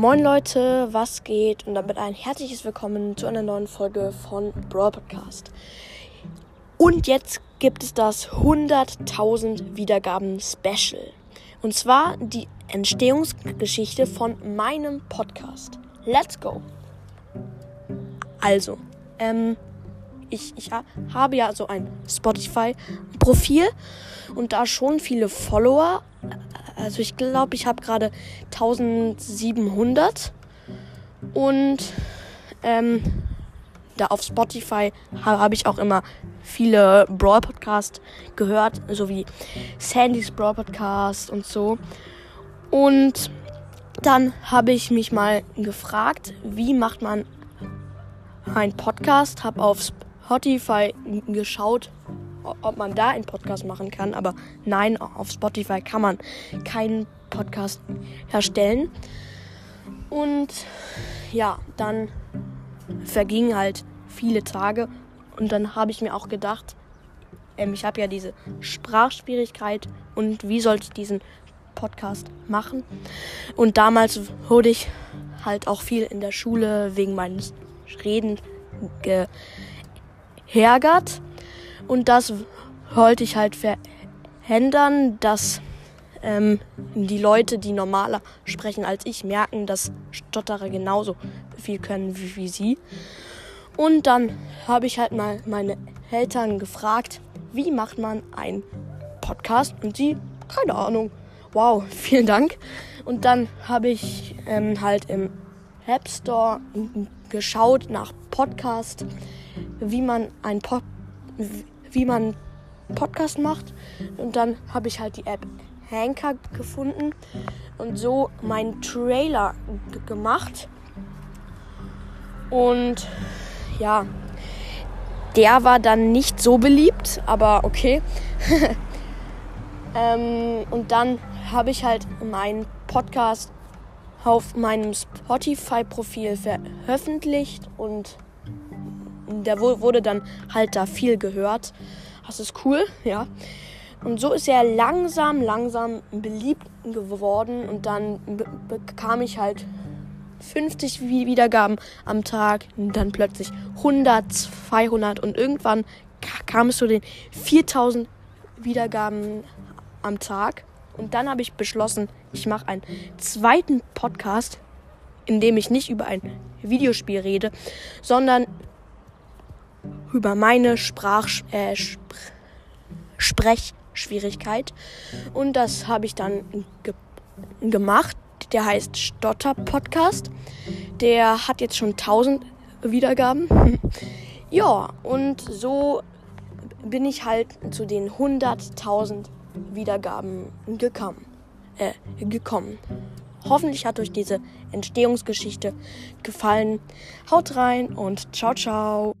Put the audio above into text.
Moin Leute, was geht? Und damit ein herzliches Willkommen zu einer neuen Folge von Brawl Podcast. Und jetzt gibt es das 100.000 Wiedergaben Special. Und zwar die Entstehungsgeschichte von meinem Podcast. Let's go! Also, ähm, ich, ich habe ja so ein Spotify-Profil und da schon viele Follower. Also ich glaube, ich habe gerade 1700 und ähm, da auf Spotify habe ich auch immer viele Brawl Podcasts gehört, so wie Sandys Brawl Podcast und so. Und dann habe ich mich mal gefragt, wie macht man einen Podcast, habe auf Spotify geschaut, ob man da einen Podcast machen kann. Aber nein, auf Spotify kann man keinen Podcast erstellen. Und ja, dann vergingen halt viele Tage. Und dann habe ich mir auch gedacht, ähm, ich habe ja diese Sprachschwierigkeit und wie sollte ich diesen Podcast machen? Und damals wurde ich halt auch viel in der Schule wegen meines Reden ge hergert. Und das wollte ich halt verhindern, dass ähm, die Leute, die normaler sprechen als ich, merken, dass Stotterer genauso viel können wie, wie sie. Und dann habe ich halt mal meine Eltern gefragt, wie macht man einen Podcast? Und sie, keine Ahnung. Wow, vielen Dank. Und dann habe ich ähm, halt im App Store geschaut nach Podcast wie man ein po wie man Podcast macht. Und dann habe ich halt die App Hanker gefunden und so meinen Trailer gemacht. Und ja, der war dann nicht so beliebt, aber okay. ähm, und dann habe ich halt meinen Podcast auf meinem Spotify-Profil veröffentlicht und der wurde dann halt da viel gehört. Das ist cool, ja. Und so ist er langsam, langsam beliebt geworden und dann bekam ich halt 50 Wiedergaben am Tag, und dann plötzlich 100, 200 und irgendwann kam es zu den 4000 Wiedergaben am Tag. Und dann habe ich beschlossen, ich mache einen zweiten Podcast, in dem ich nicht über ein Videospiel rede, sondern über meine Sprach äh, Sp Sprechschwierigkeit. Und das habe ich dann ge gemacht. Der heißt Stotter Podcast. Der hat jetzt schon 1000 Wiedergaben. ja, und so bin ich halt zu den 100.000 Wiedergaben gekommen. Äh, gekommen. Hoffentlich hat euch diese Entstehungsgeschichte gefallen. Haut rein und ciao, ciao.